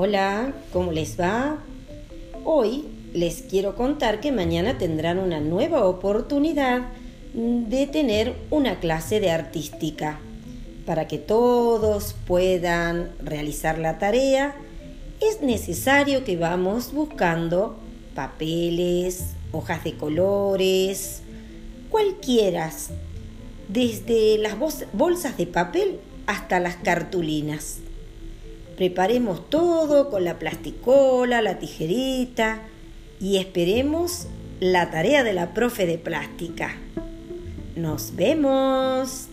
Hola, ¿cómo les va? Hoy les quiero contar que mañana tendrán una nueva oportunidad de tener una clase de artística. Para que todos puedan realizar la tarea, es necesario que vamos buscando papeles, hojas de colores, cualquiera, desde las bolsas de papel hasta las cartulinas. Preparemos todo con la plasticola, la tijerita y esperemos la tarea de la profe de plástica. Nos vemos.